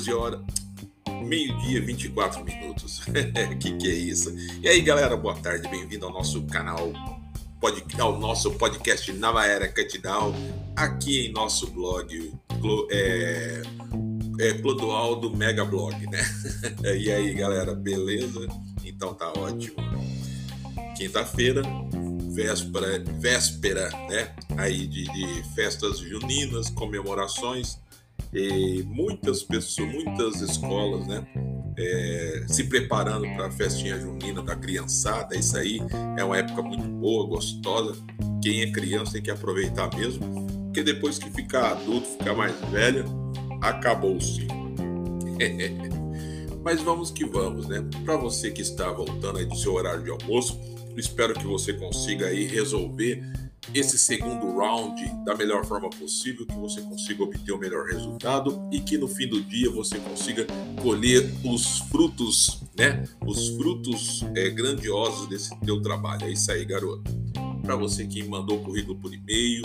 14 horas, meio-dia, 24 minutos. que que é isso? E aí, galera, boa tarde, bem-vindo ao nosso canal, ao nosso podcast Nova Era Catdown, aqui em nosso blog, é, é Clodoaldo Mega Blog, né? e aí, galera, beleza? Então tá ótimo. Quinta-feira, véspera, véspera, né? Aí de, de festas juninas, comemorações e muitas pessoas, muitas escolas, né? É, se preparando para a festinha junina da criançada. Isso aí é uma época muito boa, gostosa. Quem é criança tem que aproveitar mesmo, porque depois que ficar adulto, ficar mais velha, acabou-se. Mas vamos que vamos, né? Para você que está voltando aí do seu horário de almoço, espero que você consiga aí resolver esse segundo round da melhor forma possível, que você consiga obter o melhor resultado e que no fim do dia você consiga colher os frutos, né? Os frutos é, grandiosos desse teu trabalho. É isso aí, garoto. Para você que mandou o currículo por e-mail,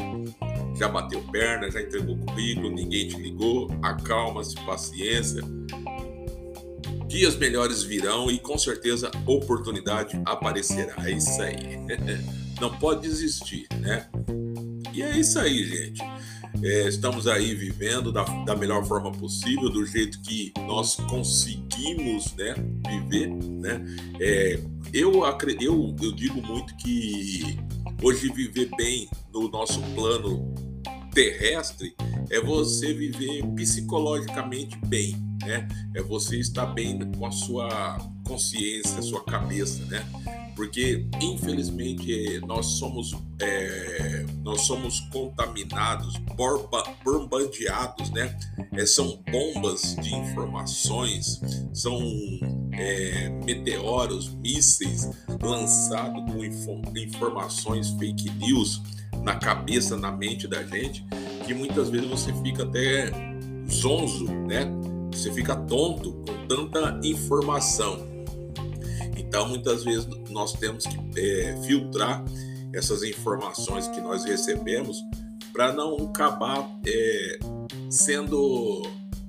já bateu perna, já entregou o currículo, ninguém te ligou, acalma-se, paciência. Dias melhores virão e com certeza oportunidade aparecerá. É isso aí. não pode desistir, né? E é isso aí, gente. É, estamos aí vivendo da, da, melhor forma possível, do jeito que nós conseguimos né, viver. Né? É, eu, eu, eu digo muito que hoje viver bem no nosso plano terrestre é você viver psicologicamente bem, né? É você estar bem com a sua consciência, a sua cabeça, né? Porque infelizmente nós somos é, nós somos contaminados, bombardeados, né? É, são bombas de informações, são é, meteoros, mísseis lançados com informações fake news na cabeça, na mente da gente, que muitas vezes você fica até zonzo, né? Você fica tonto com tanta informação. Então, muitas vezes nós temos que é, filtrar essas informações que nós recebemos para não acabar é, sendo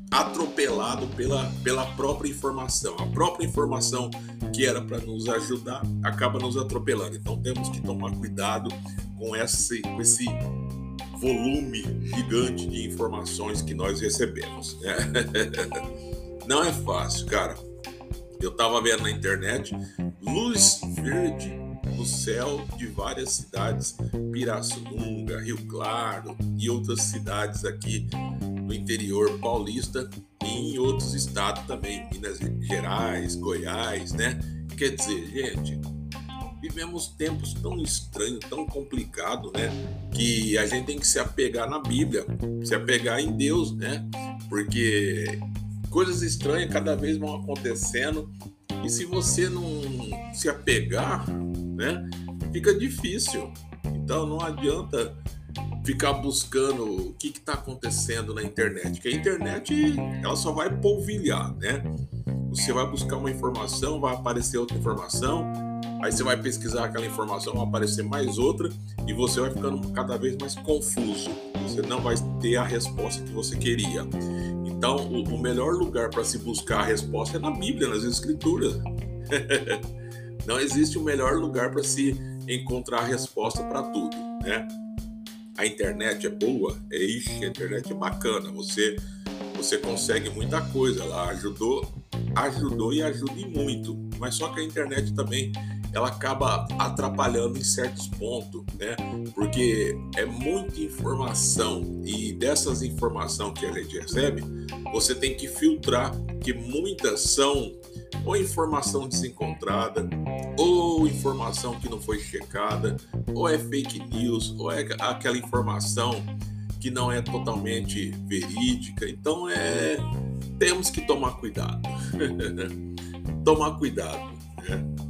atropelado pela, pela própria informação. A própria informação que era para nos ajudar acaba nos atropelando. Então temos que tomar cuidado com esse, com esse volume gigante de informações que nós recebemos. Né? Não é fácil, cara. Eu estava vendo na internet luz verde no céu de várias cidades, Pirassununga, Rio Claro e outras cidades aqui no interior paulista e em outros estados também, Minas Gerais, Goiás, né? Quer dizer, gente, vivemos tempos tão estranhos, tão complicados, né? Que a gente tem que se apegar na Bíblia, se apegar em Deus, né? Porque coisas estranhas cada vez vão acontecendo e se você não se apegar, né, fica difícil. Então não adianta ficar buscando o que está acontecendo na internet, que a internet ela só vai polvilhar, né? Você vai buscar uma informação, vai aparecer outra informação, aí você vai pesquisar aquela informação, vai aparecer mais outra e você vai ficando cada vez mais confuso. Você não vai ter a resposta que você queria. Então, o, o melhor lugar para se buscar a resposta é na Bíblia, nas Escrituras. Não existe o melhor lugar para se encontrar a resposta para tudo, né? A internet é boa, é ixi, a internet é bacana, você você consegue muita coisa, ela ajudou, ajudou e ajuda muito. Mas só que a internet também ela acaba atrapalhando em certos pontos, né? Porque é muita informação e dessas informações que a gente recebe, você tem que filtrar, que muitas são ou informação desencontrada, ou informação que não foi checada, ou é fake news, ou é aquela informação que não é totalmente verídica. Então é temos que tomar cuidado. tomar cuidado. Né?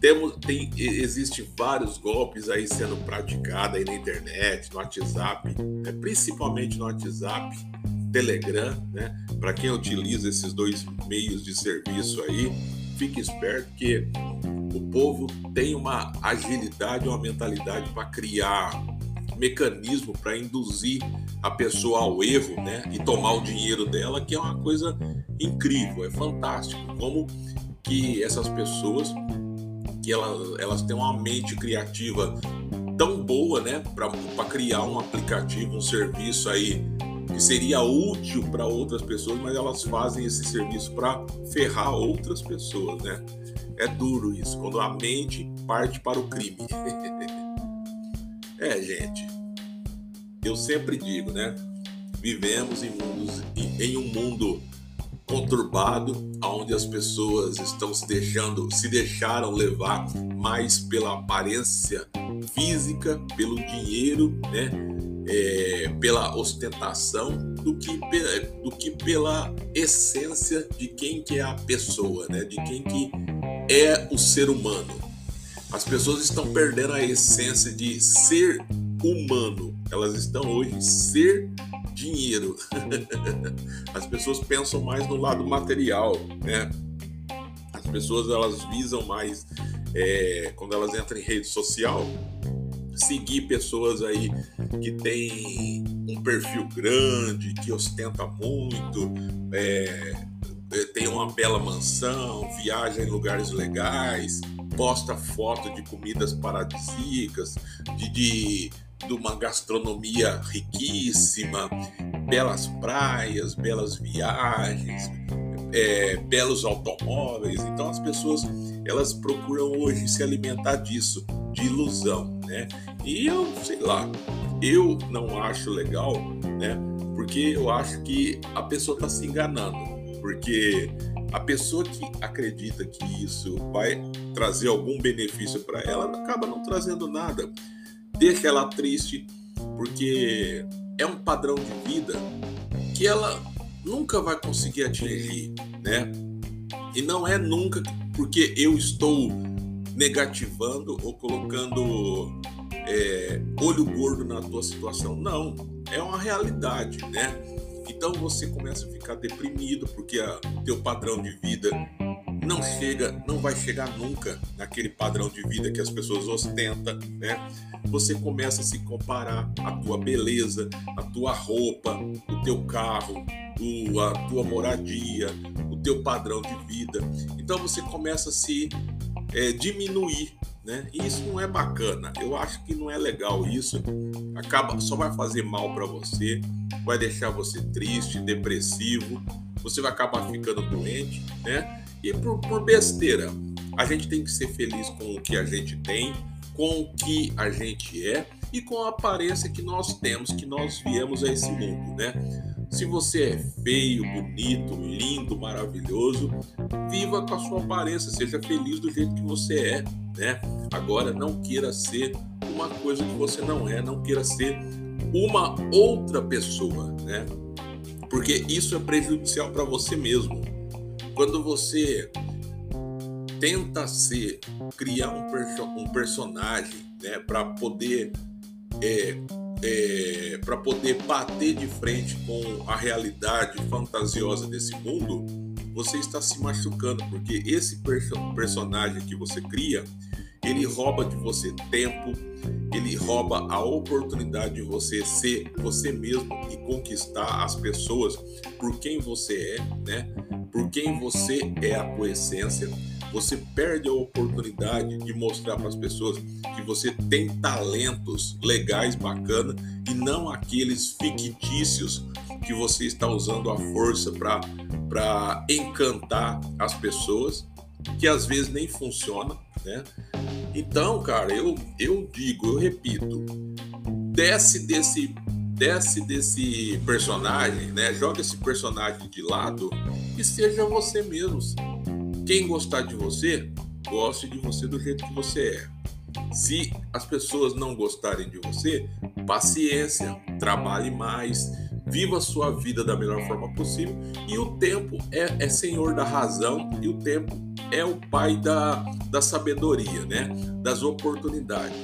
Temos, tem, existe vários golpes aí sendo praticados aí na internet, no WhatsApp, né? principalmente no WhatsApp, Telegram, né? Para quem utiliza esses dois meios de serviço aí, fique esperto que o povo tem uma agilidade, uma mentalidade para criar mecanismo para induzir a pessoa ao erro, né? E tomar o dinheiro dela, que é uma coisa incrível, é fantástico. Como que essas pessoas que elas, elas têm uma mente criativa tão boa, né, para criar um aplicativo, um serviço aí que seria útil para outras pessoas, mas elas fazem esse serviço para ferrar outras pessoas, né? É duro isso, quando a mente parte para o crime. é, gente. Eu sempre digo, né? Vivemos em, mundos, em um mundo conturbado, onde as pessoas estão se deixando, se deixaram levar mais pela aparência física, pelo dinheiro, né? É, pela ostentação do que, do que pela essência de quem que é a pessoa, né? De quem que é o ser humano. As pessoas estão perdendo a essência de ser humano. Elas estão hoje ser dinheiro. As pessoas pensam mais no lado material, né? As pessoas elas visam mais é, quando elas entram em rede social seguir pessoas aí que tem um perfil grande, que ostenta muito, é, é tem uma bela mansão, viaja em lugares legais, posta foto de comidas paradisíacas, de, de de uma gastronomia riquíssima, belas praias, belas viagens, é, belos automóveis. Então as pessoas elas procuram hoje se alimentar disso, de ilusão, né? E eu sei lá, eu não acho legal, né? Porque eu acho que a pessoa está se enganando, porque a pessoa que acredita que isso vai trazer algum benefício para ela acaba não trazendo nada deixa ela triste, porque é um padrão de vida que ela nunca vai conseguir atingir, né? E não é nunca porque eu estou negativando ou colocando é, olho gordo na tua situação. Não, é uma realidade, né? Então você começa a ficar deprimido porque o teu padrão de vida não chega, não vai chegar nunca naquele padrão de vida que as pessoas ostentam, né? Você começa a se comparar a tua beleza, a tua roupa, o teu carro, a tua moradia, o teu padrão de vida. Então você começa a se é, diminuir, né? E isso não é bacana. Eu acho que não é legal isso. Acaba, só vai fazer mal para você, vai deixar você triste, depressivo. Você vai acabar ficando doente, né? E por, por besteira, a gente tem que ser feliz com o que a gente tem, com o que a gente é e com a aparência que nós temos, que nós viemos a esse mundo, né? Se você é feio, bonito, lindo, maravilhoso, viva com a sua aparência, seja feliz do jeito que você é, né? Agora não queira ser uma coisa que você não é, não queira ser uma outra pessoa, né? Porque isso é prejudicial para você mesmo. Quando você tenta ser, criar um, perso um personagem, né, para poder é, é, para poder bater de frente com a realidade fantasiosa desse mundo, você está se machucando, porque esse perso personagem que você cria, ele rouba de você tempo, ele rouba a oportunidade de você ser você mesmo e conquistar as pessoas por quem você é, né? Por quem você é a tua essência. Você perde a oportunidade de mostrar para as pessoas que você tem talentos legais, bacana e não aqueles fictícios que você está usando a força para encantar as pessoas, que às vezes nem funciona, né? Então, cara, eu, eu digo, eu repito, desce desse desce desse personagem, né? Joga esse personagem de lado e seja você mesmo. Quem gostar de você, goste de você do jeito que você é. Se as pessoas não gostarem de você, paciência, trabalhe mais, viva a sua vida da melhor forma possível. E o tempo é, é senhor da razão e o tempo é o pai da, da sabedoria, né? Das oportunidades.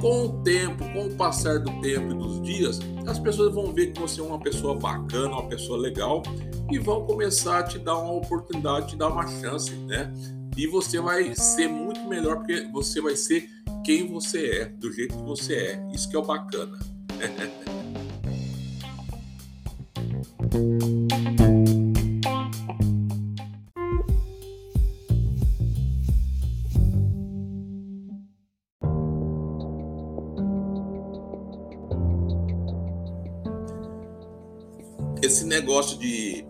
Com o tempo, com o passar do tempo e dos dias, as pessoas vão ver que você é uma pessoa bacana, uma pessoa legal e vão começar a te dar uma oportunidade, te dar uma chance, né? E você vai ser muito melhor porque você vai ser quem você é, do jeito que você é. Isso que é o bacana. negócio de,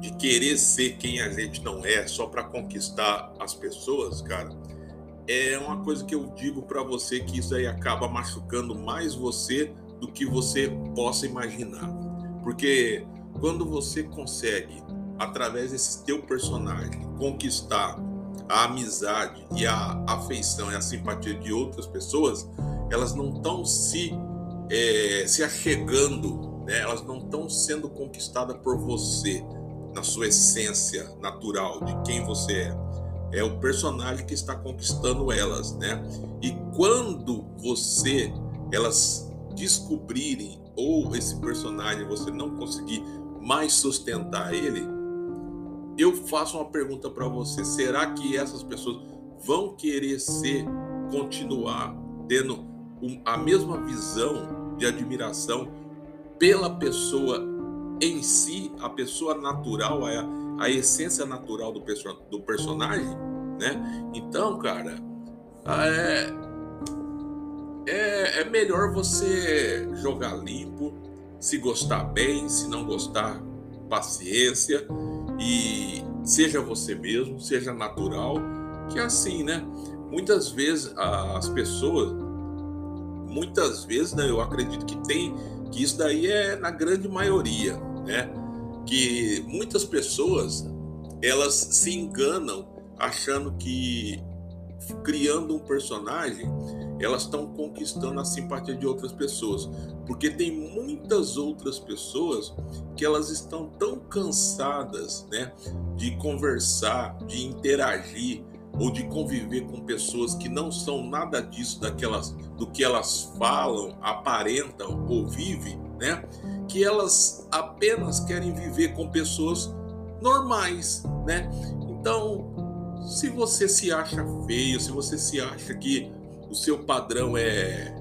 de querer ser quem a gente não é só para conquistar as pessoas, cara, é uma coisa que eu digo para você que isso aí acaba machucando mais você do que você possa imaginar. Porque quando você consegue, através desse teu personagem, conquistar a amizade e a afeição e a simpatia de outras pessoas, elas não estão se, é, se achegando, né? elas não estão sendo conquistadas por você, na sua essência natural, de quem você é. É o personagem que está conquistando elas, né? E quando você, elas descobrirem ou esse personagem você não conseguir mais sustentar ele, eu faço uma pergunta para você: será que essas pessoas vão querer ser, continuar tendo a mesma visão de admiração pela pessoa em si, a pessoa natural, a, a essência natural do, perso do personagem, né? Então, cara, é, é, é melhor você jogar limpo, se gostar bem, se não gostar, paciência e seja você mesmo, seja natural, que é assim, né? Muitas vezes as pessoas, muitas vezes, né, eu acredito que tem, que isso daí é na grande maioria, né? Que muitas pessoas elas se enganam achando que criando um personagem elas estão conquistando a simpatia de outras pessoas, porque tem muitas outras pessoas que elas estão tão cansadas, né, de conversar, de interagir ou de conviver com pessoas que não são nada disso daquelas do que elas falam, aparentam ou vivem, né? Que elas apenas querem viver com pessoas normais, né? Então, se você se acha feio, se você se acha que o seu padrão é,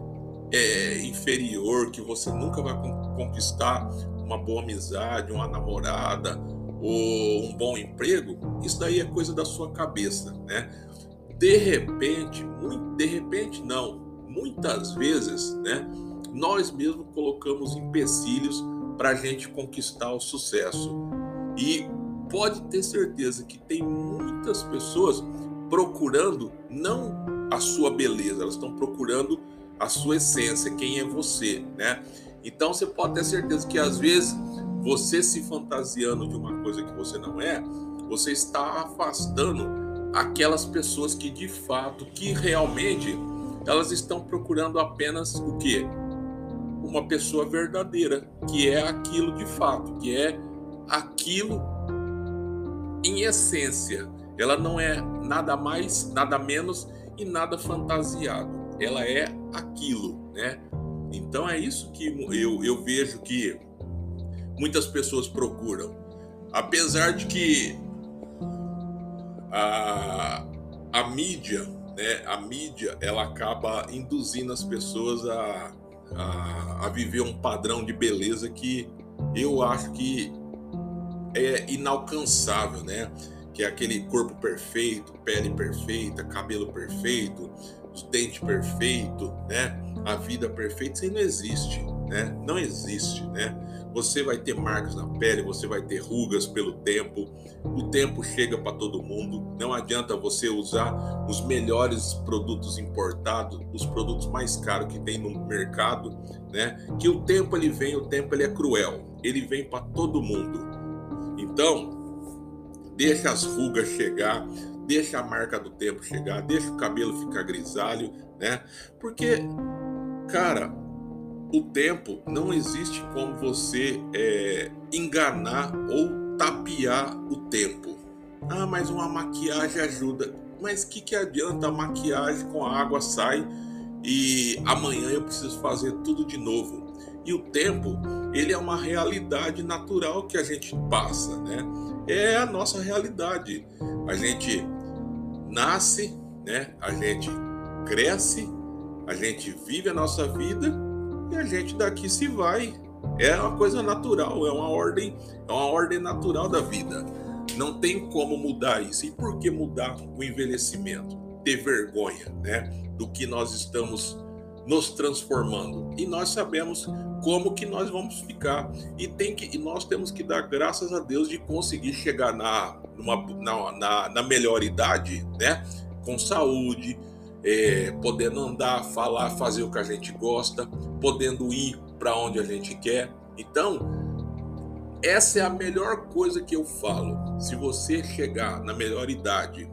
é inferior, que você nunca vai conquistar uma boa amizade, uma namorada ou um bom emprego, isso daí é coisa da sua cabeça, né? De repente, muito, de repente não, muitas vezes, né? Nós mesmos colocamos empecilhos para a gente conquistar o sucesso. E pode ter certeza que tem muitas pessoas procurando não a sua beleza, elas estão procurando a sua essência, quem é você, né? Então você pode ter certeza que às vezes você se fantasiando de uma coisa que você não é, você está afastando aquelas pessoas que de fato, que realmente elas estão procurando apenas o quê? Uma pessoa verdadeira, que é aquilo de fato, que é aquilo em essência. Ela não é nada mais, nada menos e nada fantasiado. Ela é aquilo, né? Então é isso que eu, eu vejo que muitas pessoas procuram. Apesar de que a, a mídia, né, a mídia, ela acaba induzindo as pessoas a, a, a viver um padrão de beleza que eu acho que é inalcançável, né? que é aquele corpo perfeito, pele perfeita, cabelo perfeito, os dentes perfeitos, né? A vida perfeita, isso aí não existe, né? Não existe, né? Você vai ter marcas na pele, você vai ter rugas pelo tempo. O tempo chega para todo mundo. Não adianta você usar os melhores produtos importados, os produtos mais caros que tem no mercado, né? Que o tempo ele vem, o tempo ele é cruel. Ele vem para todo mundo. Então, deixa as rugas chegar, deixa a marca do tempo chegar, deixa o cabelo ficar grisalho, né? Porque, cara, o tempo não existe como você é, enganar ou tapear o tempo. Ah, mas uma maquiagem ajuda. Mas que que adianta a maquiagem com a água sai e amanhã eu preciso fazer tudo de novo? E o tempo, ele é uma realidade natural que a gente passa, né? é a nossa realidade. A gente nasce, né? A gente cresce, A gente vive a nossa vida e a gente daqui se vai. É uma coisa natural, é uma ordem, é uma ordem natural da vida. Não tem como mudar isso. E por que mudar o envelhecimento? Ter vergonha, né, do que nós estamos nos transformando. E nós sabemos como que nós vamos ficar. E tem que e nós temos que dar graças a Deus de conseguir chegar na, numa, na, na, na melhor idade, né? Com saúde, é, podendo andar, falar, fazer o que a gente gosta, podendo ir para onde a gente quer. Então, essa é a melhor coisa que eu falo. Se você chegar na melhor idade,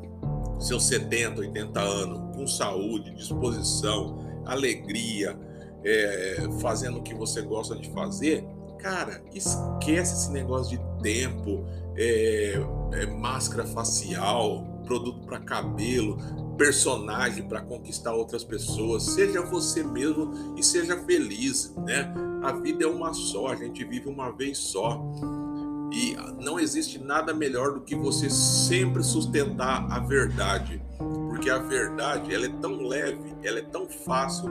seus 70, 80 anos, com saúde, disposição, alegria, é, fazendo o que você gosta de fazer, cara, esquece esse negócio de tempo, é, é, máscara facial, produto para cabelo, personagem para conquistar outras pessoas. Seja você mesmo e seja feliz, né? A vida é uma só, a gente vive uma vez só. E não existe nada melhor do que você sempre sustentar a verdade, porque a verdade ela é tão leve, ela é tão fácil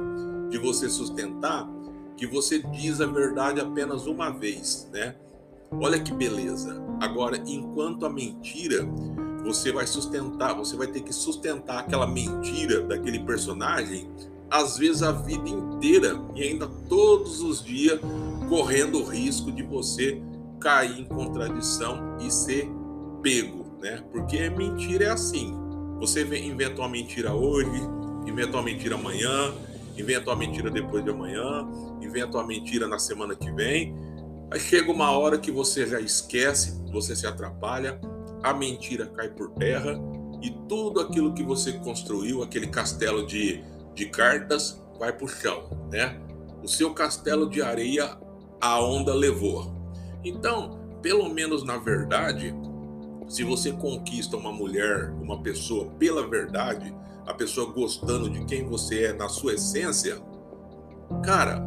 de você sustentar que você diz a verdade apenas uma vez, né? Olha que beleza. Agora, enquanto a mentira, você vai sustentar, você vai ter que sustentar aquela mentira daquele personagem, às vezes a vida inteira e ainda todos os dias correndo o risco de você cair em contradição e ser pego, né? Porque mentira é assim. Você inventa uma mentira hoje, inventa uma mentira amanhã, inventa uma mentira depois de amanhã, inventa uma mentira na semana que vem. Aí chega uma hora que você já esquece, você se atrapalha, a mentira cai por terra e tudo aquilo que você construiu, aquele castelo de, de cartas, vai para o chão, né? O seu castelo de areia, a onda levou. Então, pelo menos na verdade, se você conquista uma mulher, uma pessoa pela verdade, a pessoa gostando de quem você é na sua essência, cara,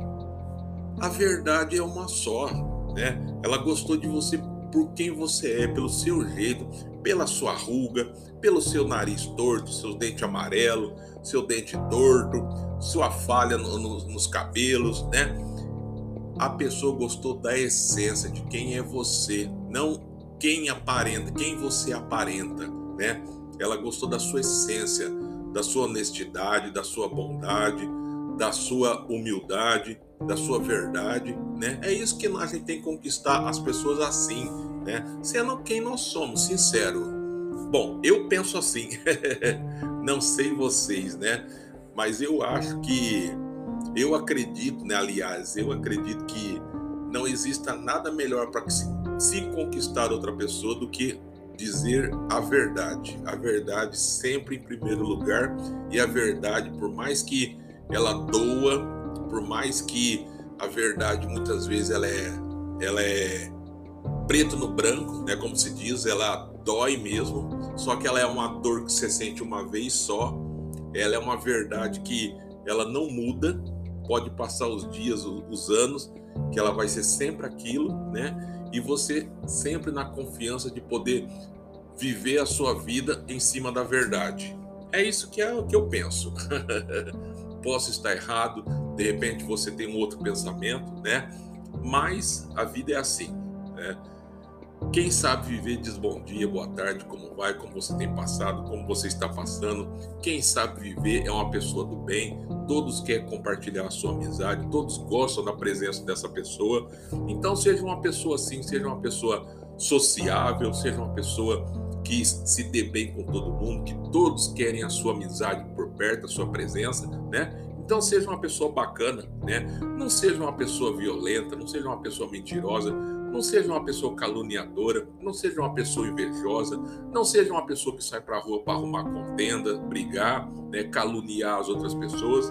a verdade é uma só, né? Ela gostou de você por quem você é, pelo seu jeito, pela sua ruga, pelo seu nariz torto, seu dente amarelo, seu dente torto, sua falha no, no, nos cabelos, né? A pessoa gostou da essência de quem é você, não quem aparenta, quem você aparenta, né? Ela gostou da sua essência, da sua honestidade, da sua bondade, da sua humildade, da sua verdade, né? É isso que a gente tem que conquistar as pessoas assim, né? Sendo quem nós somos, sincero. Bom, eu penso assim, não sei vocês, né? Mas eu acho que, eu acredito, né? Aliás, eu acredito que não exista nada melhor para se, se conquistar outra pessoa do que dizer a verdade. A verdade sempre em primeiro lugar e a verdade, por mais que ela doa, por mais que a verdade muitas vezes ela é, ela é preto no branco, né, como se diz, ela dói mesmo, só que ela é uma dor que você sente uma vez só. Ela é uma verdade que ela não muda, pode passar os dias, os anos, que ela vai ser sempre aquilo, né? E você sempre na confiança de poder viver a sua vida em cima da verdade. É isso que é que eu penso. Posso estar errado, de repente você tem um outro pensamento, né? Mas a vida é assim, né? Quem sabe viver diz bom dia, boa tarde, como vai, como você tem passado, como você está passando. Quem sabe viver é uma pessoa do bem, todos querem compartilhar a sua amizade, todos gostam da presença dessa pessoa. Então, seja uma pessoa assim, seja uma pessoa sociável, seja uma pessoa que se dê bem com todo mundo, que todos querem a sua amizade por perto, a sua presença, né? Então seja uma pessoa bacana, né? Não seja uma pessoa violenta, não seja uma pessoa mentirosa, não seja uma pessoa caluniadora, não seja uma pessoa invejosa, não seja uma pessoa que sai para a rua para arrumar contenda, brigar, né, caluniar as outras pessoas.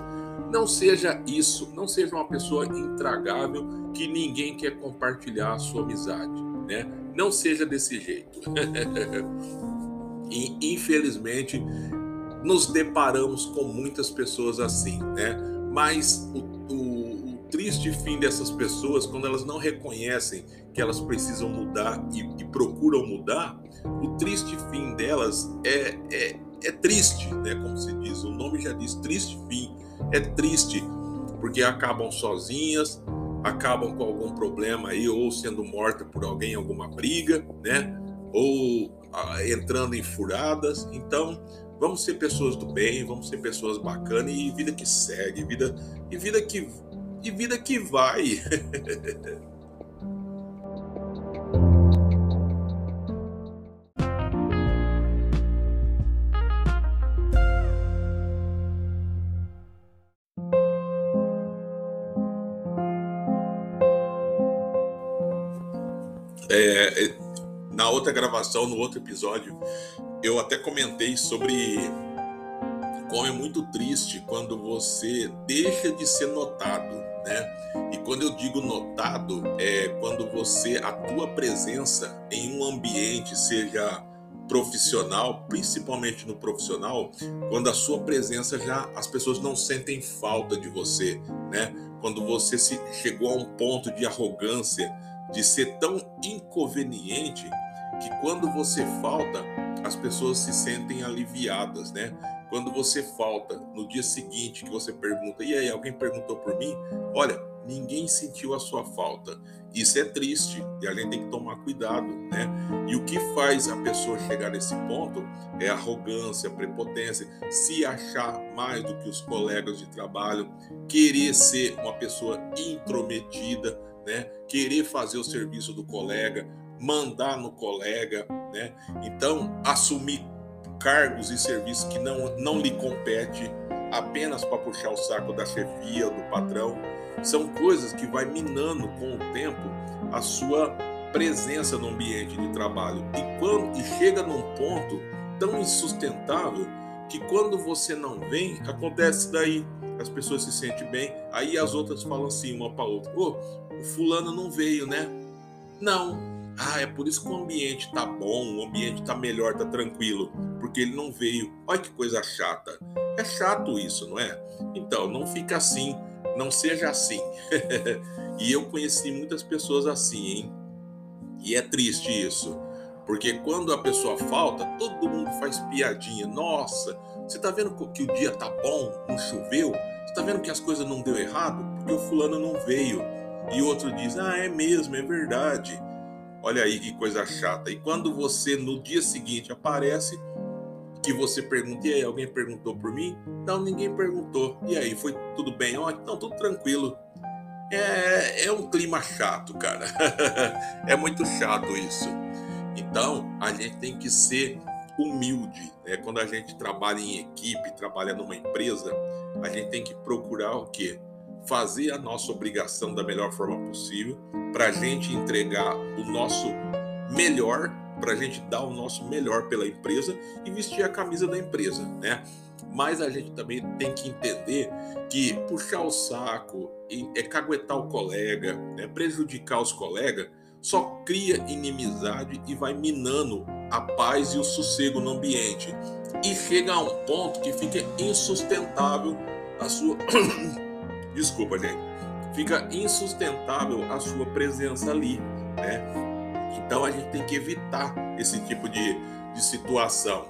Não seja isso, não seja uma pessoa intragável que ninguém quer compartilhar a sua amizade, né? Não seja desse jeito. e infelizmente nos deparamos com muitas pessoas assim, né? Mas o, o, o, triste fim dessas pessoas, quando elas não reconhecem que elas precisam mudar e, e procuram mudar, o triste fim delas é, é, é triste, né? Como se diz, o nome já disse, triste fim. É triste porque acabam sozinhas, acabam com algum problema aí, ou sendo morta por alguém em alguma briga, né? Ou ah, entrando em furadas. Então, vamos ser pessoas do bem, vamos ser pessoas bacanas e vida que segue, vida e vida que e vida que vai. outra gravação, no outro episódio, eu até comentei sobre como é muito triste quando você deixa de ser notado, né? E quando eu digo notado, é quando você, a tua presença em um ambiente, seja profissional, principalmente no profissional, quando a sua presença já as pessoas não sentem falta de você, né? Quando você se chegou a um ponto de arrogância, de ser tão inconveniente que quando você falta, as pessoas se sentem aliviadas, né? Quando você falta no dia seguinte que você pergunta, e aí, alguém perguntou por mim? Olha, ninguém sentiu a sua falta. Isso é triste e a gente tem que tomar cuidado, né? E o que faz a pessoa chegar nesse ponto é arrogância, prepotência, se achar mais do que os colegas de trabalho, querer ser uma pessoa intrometida, né? Querer fazer o serviço do colega, mandar no colega, né? Então, assumir cargos e serviços que não, não lhe compete apenas para puxar o saco da chefia do patrão, são coisas que vai minando com o tempo a sua presença no ambiente de trabalho. E quando e chega num ponto tão insustentável que quando você não vem, acontece daí as pessoas se sentem bem, aí as outras falam assim uma para outra: "Ô, oh, o fulano não veio, né?" Não. Ah, é por isso que o ambiente tá bom, o ambiente tá melhor, tá tranquilo, porque ele não veio. Olha que coisa chata. É chato isso, não é? Então, não fica assim, não seja assim. e eu conheci muitas pessoas assim, hein? E é triste isso. Porque quando a pessoa falta, todo mundo faz piadinha. Nossa, você tá vendo que o dia tá bom, não choveu? Você tá vendo que as coisas não deu errado? Porque o fulano não veio. E outro diz: "Ah, é mesmo, é verdade". Olha aí que coisa chata. E quando você no dia seguinte aparece, que você pergunta, e aí, alguém perguntou por mim? Não, ninguém perguntou. E aí, foi tudo bem? Ó, então, tudo tranquilo. É, é um clima chato, cara. é muito chato isso. Então, a gente tem que ser humilde. Né? Quando a gente trabalha em equipe, trabalha numa empresa, a gente tem que procurar o quê? Fazer a nossa obrigação da melhor forma possível, para a gente entregar o nosso melhor, para a gente dar o nosso melhor pela empresa e vestir a camisa da empresa, né? Mas a gente também tem que entender que puxar o saco, é caguetar o colega, né? prejudicar os colegas, só cria inimizade e vai minando a paz e o sossego no ambiente. E chega a um ponto que fica insustentável a sua Desculpa, gente. Fica insustentável a sua presença ali, né? Então a gente tem que evitar esse tipo de, de situação.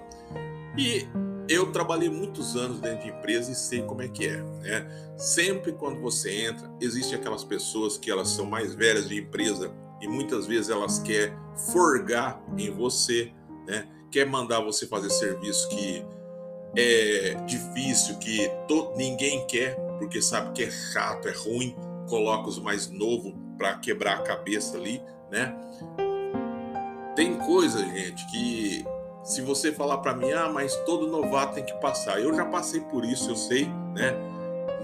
E eu trabalhei muitos anos dentro de empresa e sei como é que é, né? Sempre quando você entra, existem aquelas pessoas que elas são mais velhas de empresa e muitas vezes elas querem forgar em você, né? Quer mandar você fazer serviço que é difícil, que ninguém quer, porque sabe que é chato, é ruim, coloca os mais novos para quebrar a cabeça ali, né? Tem coisa, gente, que se você falar para mim, ah, mas todo novato tem que passar. Eu já passei por isso, eu sei, né?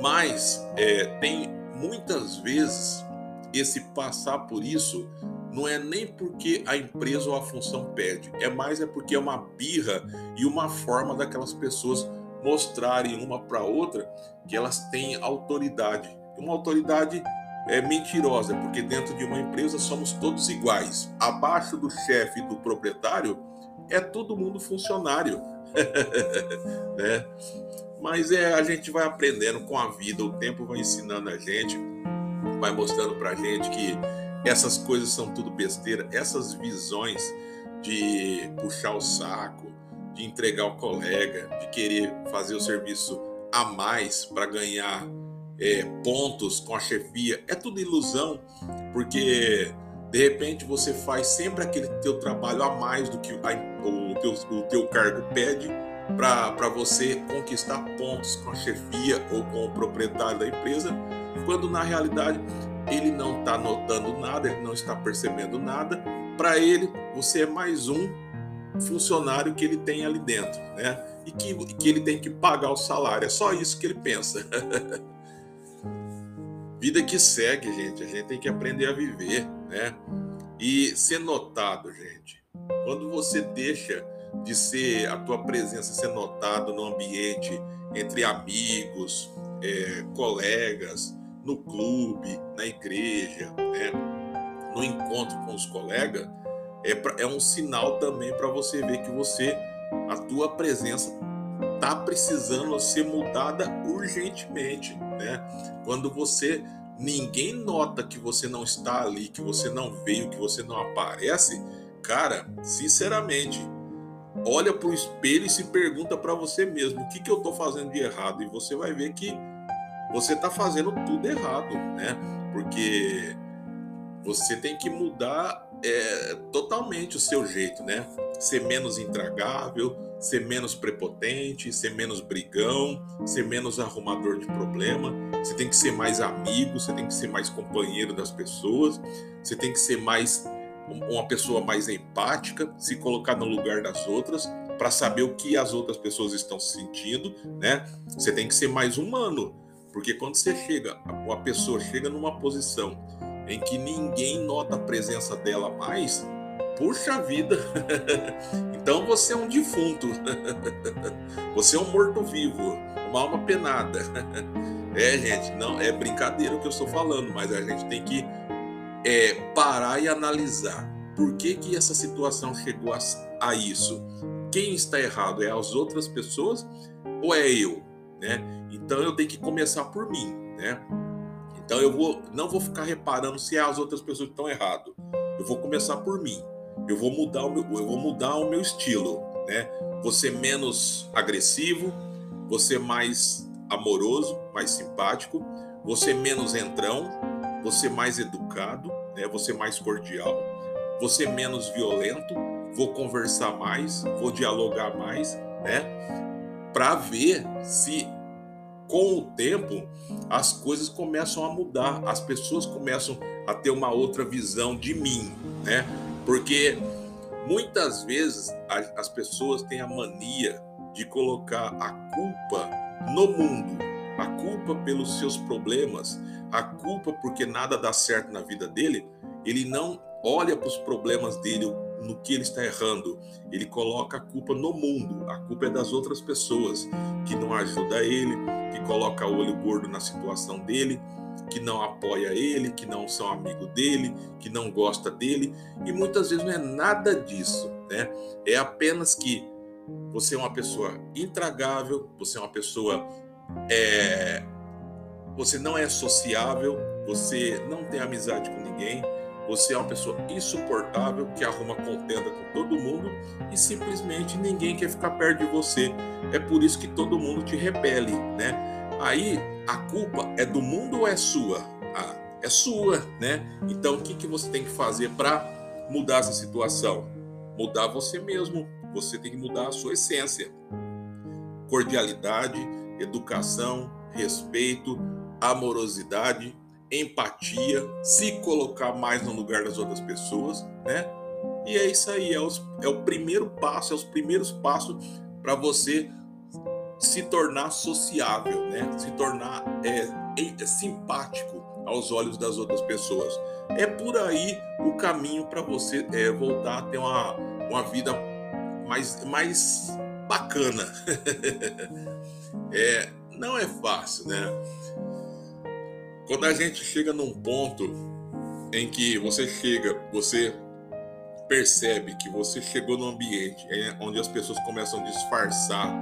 Mas é, tem muitas vezes esse passar por isso não é nem porque a empresa ou a função pede, é mais é porque é uma birra e uma forma daquelas pessoas mostrarem uma para outra que elas têm autoridade. Uma autoridade é mentirosa, porque dentro de uma empresa somos todos iguais. Abaixo do chefe e do proprietário é todo mundo funcionário, né? Mas é a gente vai aprendendo com a vida, o tempo vai ensinando a gente, vai mostrando para gente que essas coisas são tudo besteira, essas visões de puxar o saco, de entregar o colega, de querer fazer o serviço a mais para ganhar é, pontos com a chefia. É tudo ilusão, porque de repente você faz sempre aquele teu trabalho a mais do que a, o, teu, o teu cargo pede para você conquistar pontos com a chefia ou com o proprietário da empresa, quando na realidade ele não está notando nada, ele não está percebendo nada. Para ele, você é mais um funcionário que ele tem ali dentro, né? E que, que ele tem que pagar o salário. É só isso que ele pensa. Vida que segue, gente. A gente tem que aprender a viver, né? E ser notado, gente. Quando você deixa de ser a tua presença ser notada no ambiente entre amigos, é, colegas, no clube, na igreja, né? no encontro com os colegas, é, pra, é um sinal também para você ver que você, a tua presença está precisando ser mudada urgentemente, né? Quando você ninguém nota que você não está ali, que você não veio, que você não aparece, cara, sinceramente, olha para o espelho e se pergunta para você mesmo o que, que eu estou fazendo de errado e você vai ver que você está fazendo tudo errado, né? Porque você tem que mudar é, totalmente o seu jeito, né? Ser menos intragável, ser menos prepotente, ser menos brigão, ser menos arrumador de problema. Você tem que ser mais amigo, você tem que ser mais companheiro das pessoas, você tem que ser mais uma pessoa mais empática, se colocar no lugar das outras para saber o que as outras pessoas estão sentindo, né? Você tem que ser mais humano, porque quando você chega, a pessoa chega numa posição em que ninguém nota a presença dela mais, puxa vida. então você é um defunto. você é um morto-vivo, uma alma penada. é, gente, não é brincadeira o que eu estou falando, mas a gente tem que é, parar e analisar por que, que essa situação chegou a, a isso. Quem está errado é as outras pessoas ou é eu, né? Então eu tenho que começar por mim, né? Então eu vou, não vou ficar reparando se as outras pessoas estão errado. Eu vou começar por mim. Eu vou mudar o meu, eu vou mudar o meu estilo, né? Você menos agressivo, você mais amoroso, mais simpático, você menos entrão, você mais educado, né? Você mais cordial, você menos violento. Vou conversar mais, vou dialogar mais, né? Para ver se com o tempo as coisas começam a mudar, as pessoas começam a ter uma outra visão de mim, né? Porque muitas vezes as pessoas têm a mania de colocar a culpa no mundo, a culpa pelos seus problemas, a culpa porque nada dá certo na vida dele, ele não olha para os problemas dele, no que ele está errando. Ele coloca a culpa no mundo, a culpa é das outras pessoas que não ajudam ele, que coloca o olho gordo na situação dele, que não apoia ele, que não são amigo dele, que não gosta dele, e muitas vezes não é nada disso, né? É apenas que você é uma pessoa intragável, você é uma pessoa é, você não é sociável, você não tem amizade com ninguém, você é uma pessoa insuportável que arruma contenda com todo mundo e simplesmente ninguém quer ficar perto de você. É por isso que todo mundo te repele, né? Aí a culpa é do mundo ou é sua? Ah, é sua, né? Então o que, que você tem que fazer para mudar essa situação? Mudar você mesmo. Você tem que mudar a sua essência. Cordialidade, educação, respeito, amorosidade, empatia, se colocar mais no lugar das outras pessoas, né? E é isso aí, é, os, é o primeiro passo, é os primeiros passos para você se tornar sociável, né? Se tornar é, é, simpático aos olhos das outras pessoas. É por aí o caminho para você é, voltar a ter uma, uma vida mais, mais bacana. é, não é fácil, né? Quando a gente chega num ponto em que você chega, você percebe que você chegou num ambiente onde as pessoas começam a disfarçar,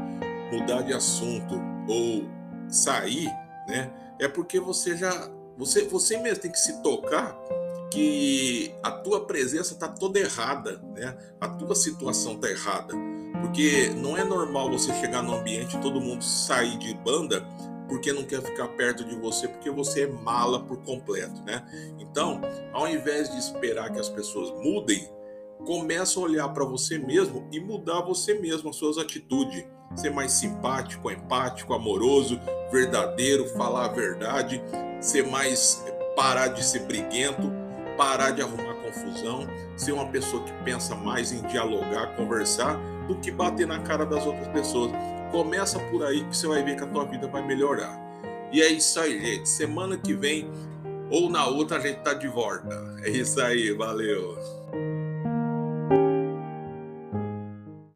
mudar de assunto ou sair, né? É porque você já você você mesmo tem que se tocar que a tua presença está toda errada, né? A tua situação está errada. Porque não é normal você chegar no ambiente e todo mundo sair de banda porque não quer ficar perto de você, porque você é mala por completo, né? Então, ao invés de esperar que as pessoas mudem, começa a olhar para você mesmo e mudar você mesmo as suas atitudes, ser mais simpático, empático, amoroso, verdadeiro, falar a verdade, ser mais parar de ser briguento, parar de arrumar confusão, ser uma pessoa que pensa mais em dialogar, conversar, do que bater na cara das outras pessoas. Começa por aí que você vai ver que a tua vida vai melhorar. E é isso aí, gente. Semana que vem ou na outra a gente tá de volta. É isso aí, valeu.